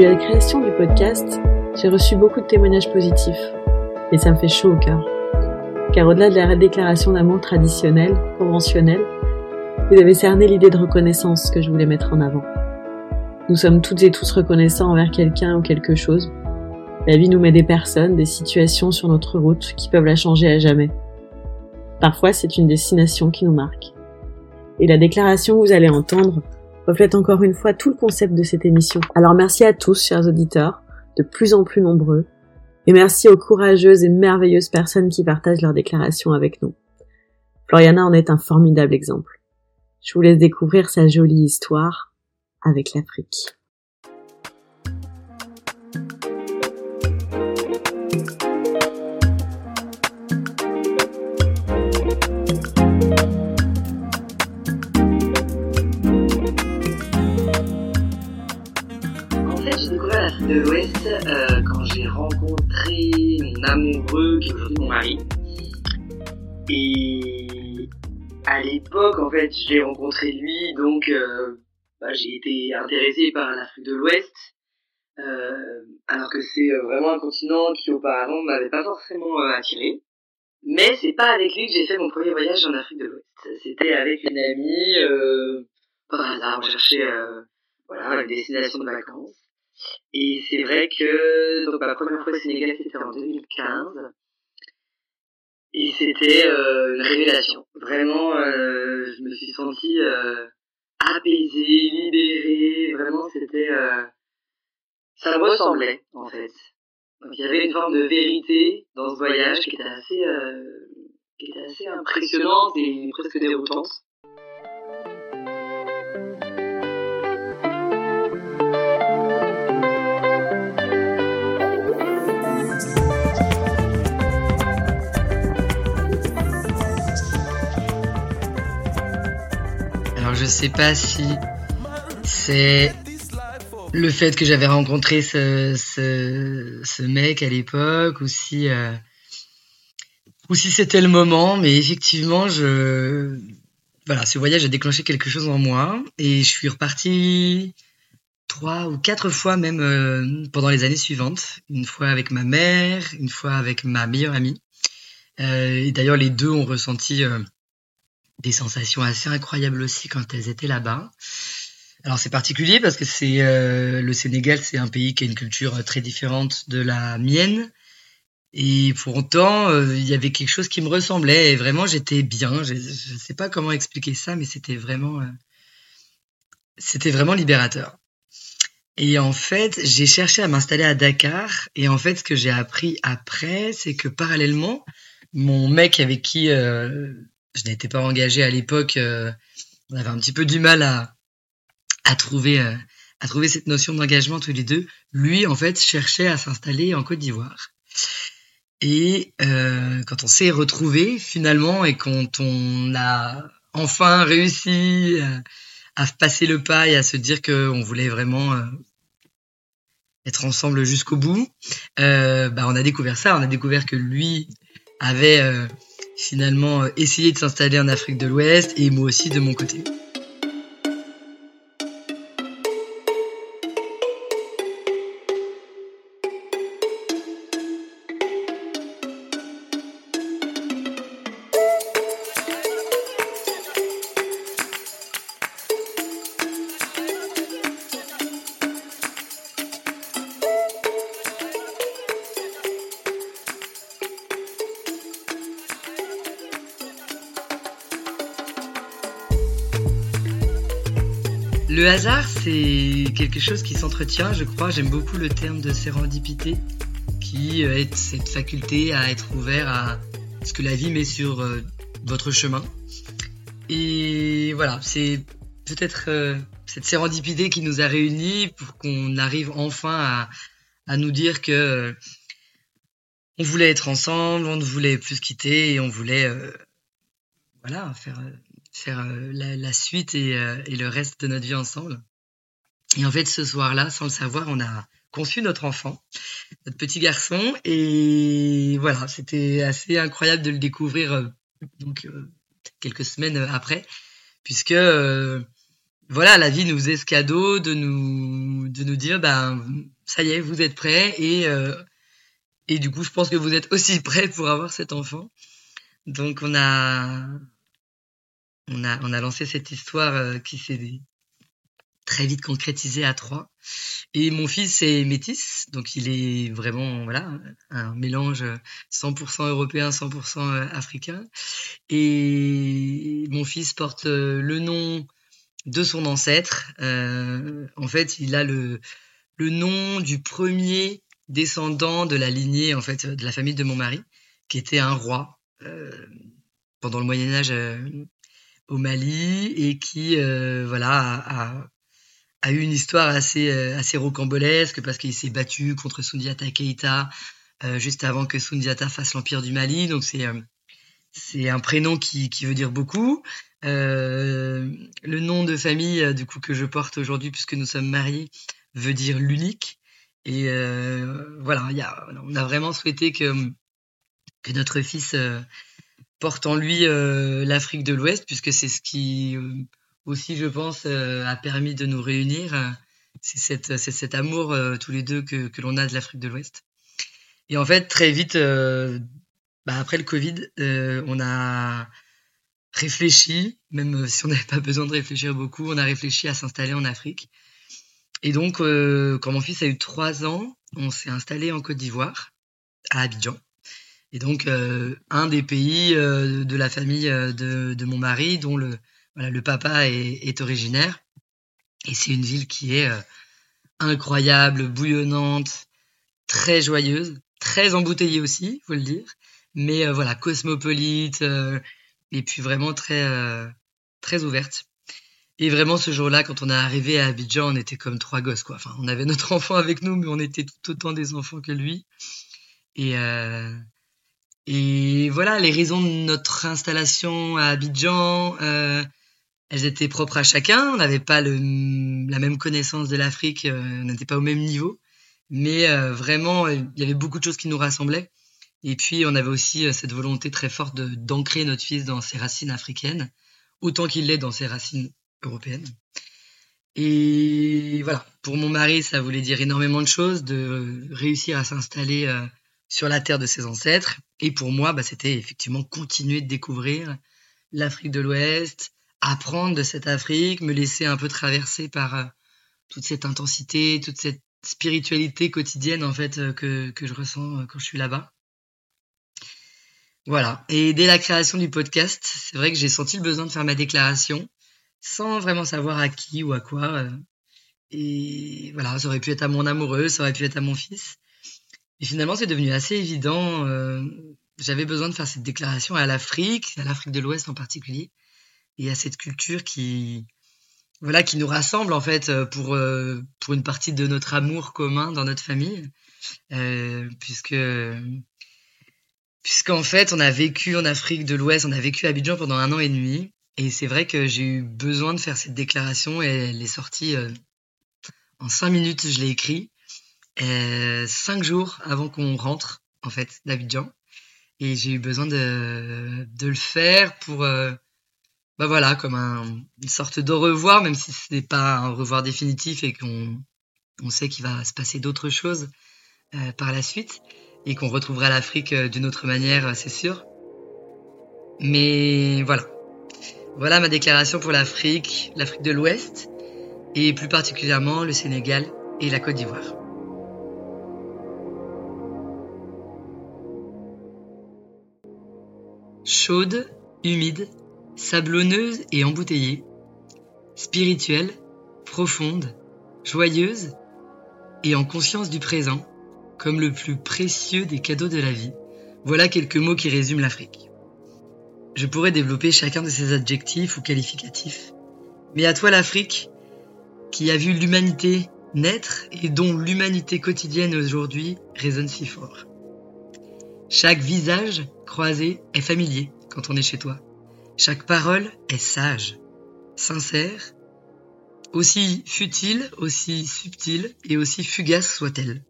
Depuis la création du podcast, j'ai reçu beaucoup de témoignages positifs et ça me fait chaud au cœur. Car au-delà de la déclaration d'amour traditionnelle, conventionnelle, vous avez cerné l'idée de reconnaissance que je voulais mettre en avant. Nous sommes toutes et tous reconnaissants envers quelqu'un ou quelque chose. La vie nous met des personnes, des situations sur notre route qui peuvent la changer à jamais. Parfois, c'est une destination qui nous marque. Et la déclaration que vous allez entendre reflète encore une fois tout le concept de cette émission. Alors merci à tous, chers auditeurs, de plus en plus nombreux, et merci aux courageuses et merveilleuses personnes qui partagent leurs déclarations avec nous. Floriana en est un formidable exemple. Je vous laisse découvrir sa jolie histoire avec l'Afrique. Rencontré mon amoureux qui est aujourd'hui mon mari. Et à l'époque, en fait, j'ai rencontré lui, donc euh, bah, j'ai été intéressé par l'Afrique de l'Ouest, euh, alors que c'est vraiment un continent qui auparavant m'avait pas forcément attiré. Mais c'est pas avec lui que j'ai fait mon premier voyage en Afrique de l'Ouest. C'était avec une amie, par hasard, on cherchait voilà, une destination de vacances. Et c'est vrai que donc ma première fois au Sénégal, c'était en 2015. Et c'était euh, une révélation. Vraiment, euh, je me suis sentie euh, apaisée, libérée. Vraiment, c'était... Ça me ressemblait, en fait. Donc il y avait une forme de vérité dans ce voyage qui était assez, qui était assez impressionnante et presque déroutante. Je sais pas si c'est le fait que j'avais rencontré ce, ce, mec à l'époque ou si, euh, si c'était le moment, mais effectivement, je, voilà, ce voyage a déclenché quelque chose en moi et je suis reparti trois ou quatre fois même euh, pendant les années suivantes. Une fois avec ma mère, une fois avec ma meilleure amie. Euh, et d'ailleurs, les deux ont ressenti des sensations assez incroyables aussi quand elles étaient là-bas. Alors c'est particulier parce que c'est euh, le Sénégal, c'est un pays qui a une culture euh, très différente de la mienne. Et pour autant, euh, il y avait quelque chose qui me ressemblait et vraiment j'étais bien. Je ne sais pas comment expliquer ça, mais c'était vraiment, c'était vraiment libérateur. Et en fait, j'ai cherché à m'installer à Dakar. Et en fait, ce que j'ai appris après, c'est que parallèlement, mon mec avec qui je n'étais pas engagé à l'époque. Euh, on avait un petit peu du mal à, à trouver euh, à trouver cette notion d'engagement tous les deux. Lui, en fait, cherchait à s'installer en Côte d'Ivoire. Et euh, quand on s'est retrouvé finalement et quand on a enfin réussi à, passer le pas et à se dire qu'on voulait vraiment être ensemble jusqu'au bout, bah on a découvert ça. On a découvert que lui avait finalement euh, essayer de s'installer en Afrique de l'Ouest et moi aussi de mon côté. Le hasard, c'est quelque chose qui s'entretient, je crois. J'aime beaucoup le terme de sérendipité, qui euh, est cette faculté à être ouvert à ce que la vie met sur euh, votre chemin. Et voilà, c'est peut-être euh, cette sérendipité qui nous a réunis pour qu'on arrive enfin à, nous dire que on voulait être ensemble, on ne voulait plus quitter et on voulait voilà faire faire euh, la, suite euh, et, le reste de notre vie ensemble. Et en fait, ce soir-là, sans le savoir, on a conçu notre enfant, notre petit garçon, et voilà, c'était assez incroyable de le découvrir euh, donc quelques semaines après, puisque voilà, la vie nous faisait ce cadeau de nous, de nous dire, ben, ça y est, vous êtes prêts et, et du coup, je pense que vous êtes aussi prêts pour avoir cet enfant. Donc, on a, on a, on a lancé cette histoire euh, qui s'est très vite concrétisée à trois. Et mon fils est métis, donc il est vraiment voilà un mélange 100% européen, 100% euh, africain. Et mon fils porte le nom de son ancêtre. Euh, en fait, il a le, le nom du premier descendant de la lignée en fait de la famille de mon mari, qui était un roi euh, pendant le Moyen Âge euh, au Mali et qui voilà a, eu une histoire assez assez rocambolesque parce qu'il s'est battu contre Sundiata Keita juste avant que Sundiata fasse l'empire du Mali. Donc c'est c'est un prénom qui, qui veut dire beaucoup. Euh, le nom de famille euh, du coup que je porte aujourd'hui puisque nous sommes mariés veut dire l'unique. Et euh, voilà, y a, on a vraiment souhaité que, que notre fils euh, porte en lui euh, l'Afrique de l'Ouest, puisque c'est ce qui aussi, je pense, a permis de nous réunir. C'est cet amour tous les deux que, que l'on a de l'Afrique de l'Ouest. Et en fait, très vite, bah, après le Covid, on a réfléchi, même si on n'avait pas besoin de réfléchir beaucoup, on a réfléchi à s'installer en Afrique. Et donc, euh, quand mon fils a eu trois ans, on s'est installé en Côte d'Ivoire, à Abidjan. Et donc, euh, un des pays euh, de la famille de, de, mon mari, dont le, voilà, le papa est, est originaire. Et c'est une ville qui est incroyable, bouillonnante, très joyeuse, très embouteillée aussi, faut le dire. Mais voilà, cosmopolite, et puis vraiment très euh, très ouverte. Et vraiment ce jour-là, quand on est arrivé à Abidjan, on était comme trois gosses quoi. Enfin, on avait notre enfant avec nous, mais on était tout autant des enfants que lui. Et euh, et voilà, les raisons de notre installation à Abidjan, euh, elles étaient propres à chacun. On n'avait pas le, la même connaissance de l'Afrique, euh, on n'était pas au même niveau. Mais euh, vraiment, il y avait beaucoup de choses qui nous rassemblaient. Et puis, on avait aussi euh, cette volonté très forte d'ancrer notre fils dans ses racines africaines, autant qu'il l'est dans ses racines européennes. Et voilà, pour mon mari, ça voulait dire énormément de choses, de réussir à s'installer euh, sur la terre de ses ancêtres. Et pour moi, bah, c'était effectivement continuer de découvrir l'Afrique de l'Ouest, apprendre de cette Afrique, me laisser un peu traverser par euh, toute cette intensité, toute cette spiritualité quotidienne en fait que, que je ressens quand je suis là-bas. Voilà. Et dès la création du podcast, c'est vrai que j'ai senti le besoin de faire ma déclaration sans vraiment savoir à qui ou à quoi. Euh. Et voilà, ça aurait pu être à mon amoureux, ça aurait pu être à mon fils. Et finalement, c'est devenu assez évident. Euh, j'avais besoin de faire cette déclaration à l'Afrique, à l'Afrique de l'Ouest en particulier, et à cette culture qui, voilà, qui nous rassemble en fait pour pour une partie de notre amour commun dans notre famille, euh, puisque puisqu'en fait, on a vécu en Afrique de l'Ouest, on a vécu à Abidjan pendant un an et demi. Et c'est vrai que j'ai eu besoin de faire cette déclaration et elle est sortie euh, en cinq minutes, je l'ai écrit, euh, cinq jours avant qu'on rentre, en fait, d'Abidjan. Et j'ai eu besoin de, de le faire pour, euh, bah voilà, comme un, une sorte de revoir, même si ce n'est pas un revoir définitif et qu'on on sait qu'il va se passer d'autres choses euh, par la suite et qu'on retrouvera l'Afrique euh, d'une autre manière, euh, c'est sûr. Mais voilà. Voilà ma déclaration pour l'Afrique, l'Afrique de l'Ouest, et plus particulièrement le Sénégal et la Côte d'Ivoire. Chaude, humide, sablonneuse et embouteillée, spirituelle, profonde, joyeuse et en conscience du présent, comme le plus précieux des cadeaux de la vie. Voilà quelques mots qui résument l'Afrique. Je pourrais développer chacun de ces adjectifs ou qualificatifs. Mais à toi l'Afrique, qui a vu l'humanité naître et dont l'humanité quotidienne aujourd'hui résonne si fort. Chaque visage croisé est familier quand on est chez toi. Chaque parole est sage, sincère, aussi futile, aussi subtile et aussi fugace soit-elle.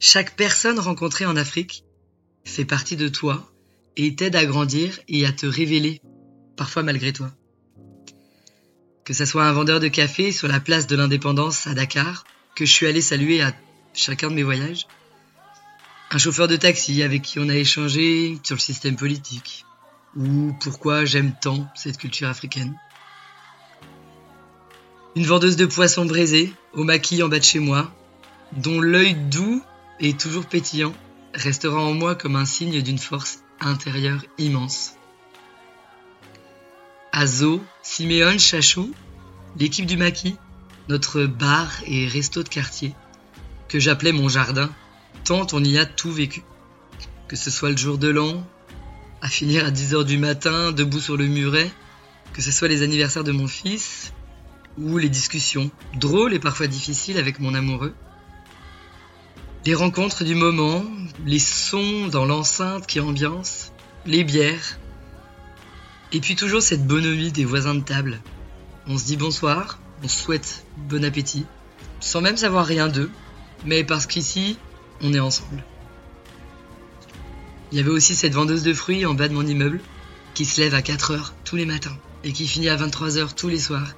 Chaque personne rencontrée en Afrique fait partie de toi et t'aide à grandir et à te révéler, parfois malgré toi. Que ce soit un vendeur de café sur la place de l'indépendance à Dakar, que je suis allé saluer à chacun de mes voyages. Un chauffeur de taxi avec qui on a échangé sur le système politique. Ou pourquoi j'aime tant cette culture africaine. Une vendeuse de poissons braisés, au maquis en bas de chez moi, dont l'œil doux et toujours pétillant restera en moi comme un signe d'une force intérieure immense. Azo, Siméon, Chachou, l'équipe du maquis, notre bar et resto de quartier, que j'appelais mon jardin, tant on y a tout vécu. Que ce soit le jour de l'an, à finir à 10h du matin, debout sur le muret, que ce soit les anniversaires de mon fils, ou les discussions, drôles et parfois difficiles avec mon amoureux. Les rencontres du moment, les sons dans l'enceinte qui ambiance, les bières, et puis toujours cette bonhomie des voisins de table. On se dit bonsoir, on se souhaite bon appétit, sans même savoir rien d'eux, mais parce qu'ici, on est ensemble. Il y avait aussi cette vendeuse de fruits en bas de mon immeuble, qui se lève à 4 heures tous les matins, et qui finit à 23 heures tous les soirs,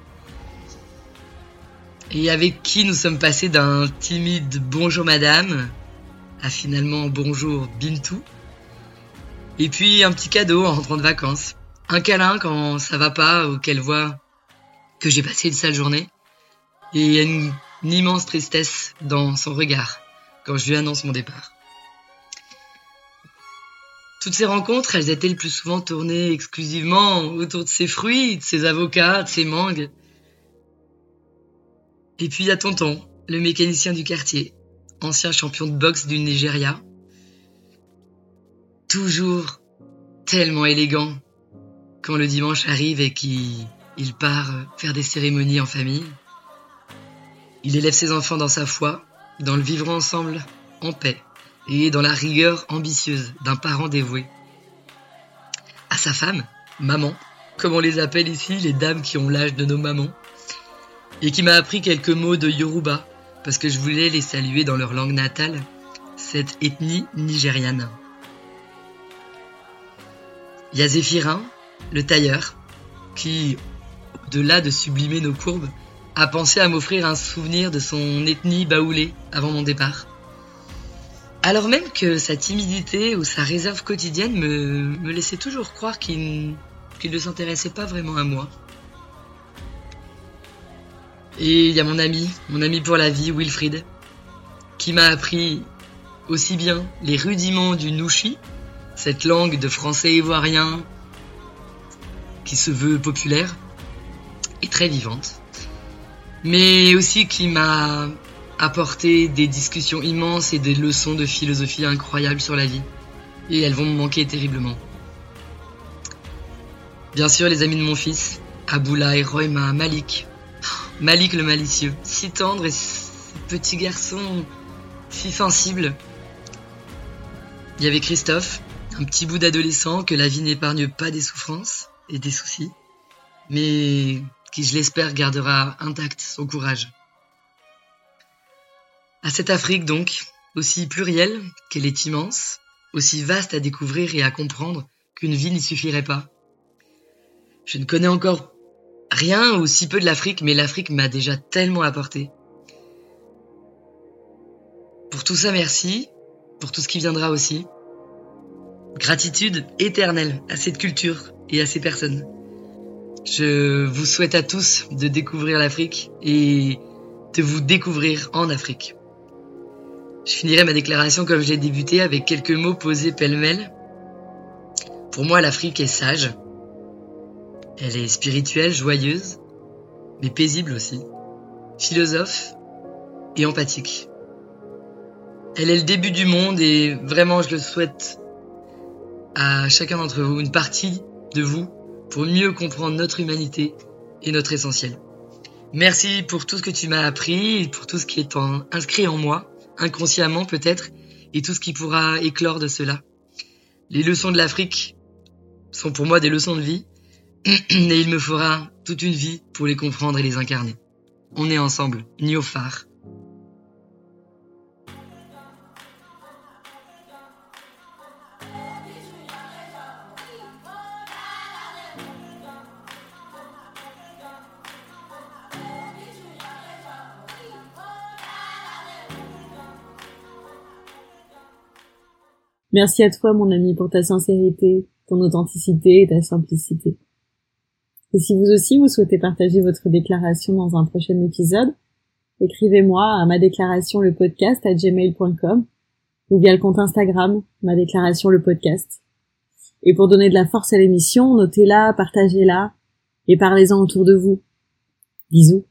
et avec qui nous sommes passés d'un timide bonjour madame à finalement bonjour Bintou. Et puis un petit cadeau en rentrant de vacances. Un câlin quand ça va pas ou qu'elle voit que j'ai passé une sale journée. Et une, une immense tristesse dans son regard quand je lui annonce mon départ. Toutes ces rencontres, elles étaient le plus souvent tournées exclusivement autour de ses fruits, de ses avocats, de ses mangues. Et puis il y a Tonton, le mécanicien du quartier, ancien champion de boxe du Nigeria. Toujours tellement élégant quand le dimanche arrive et qu'il part faire des cérémonies en famille. Il élève ses enfants dans sa foi, dans le vivre ensemble en paix et dans la rigueur ambitieuse d'un parent dévoué. À sa femme, maman, comme on les appelle ici, les dames qui ont l'âge de nos mamans, et qui m'a appris quelques mots de Yoruba, parce que je voulais les saluer dans leur langue natale, cette ethnie nigériane. Il le tailleur, qui, au-delà de sublimer nos courbes, a pensé à m'offrir un souvenir de son ethnie baoulée avant mon départ. Alors même que sa timidité ou sa réserve quotidienne me, me laissait toujours croire qu'il ne s'intéressait pas vraiment à moi. Et il y a mon ami, mon ami pour la vie, Wilfried, qui m'a appris aussi bien les rudiments du Nushi, cette langue de français ivoirien qui se veut populaire et très vivante, mais aussi qui m'a apporté des discussions immenses et des leçons de philosophie incroyables sur la vie. Et elles vont me manquer terriblement. Bien sûr, les amis de mon fils, Aboulaye, Royma, Malik, Malik le malicieux, si tendre et petit garçon, si sensible. Il y avait Christophe, un petit bout d'adolescent que la vie n'épargne pas des souffrances et des soucis, mais qui, je l'espère, gardera intact son courage. À cette Afrique, donc, aussi plurielle qu'elle est immense, aussi vaste à découvrir et à comprendre qu'une vie n'y suffirait pas. Je ne connais encore rien ou si peu de l'Afrique, mais l'Afrique m'a déjà tellement apporté. Pour tout ça, merci. Pour tout ce qui viendra aussi. Gratitude éternelle à cette culture et à ces personnes. Je vous souhaite à tous de découvrir l'Afrique et de vous découvrir en Afrique. Je finirai ma déclaration comme je l'ai débuté avec quelques mots posés pêle-mêle. Pour moi, l'Afrique est sage, elle est spirituelle, joyeuse, mais paisible aussi, philosophe et empathique. Elle est le début du monde et vraiment je le souhaite à chacun d'entre vous, une partie de vous, pour mieux comprendre notre humanité et notre essentiel. Merci pour tout ce que tu m'as appris, pour tout ce qui est inscrit en moi, inconsciemment peut-être, et tout ce qui pourra éclore de cela. Les leçons de l'Afrique sont pour moi des leçons de vie, et il me fera toute une vie pour les comprendre et les incarner. On est ensemble, ni Merci à toi, mon ami, pour ta sincérité, ton authenticité et ta simplicité. Et si vous aussi vous souhaitez partager votre déclaration dans un prochain épisode, écrivez-moi à ma déclaration le podcast à gmail.com ou via le compte Instagram ma déclaration le podcast. Et pour donner de la force à l'émission, notez-la, partagez-la et parlez-en autour de vous. Bisous.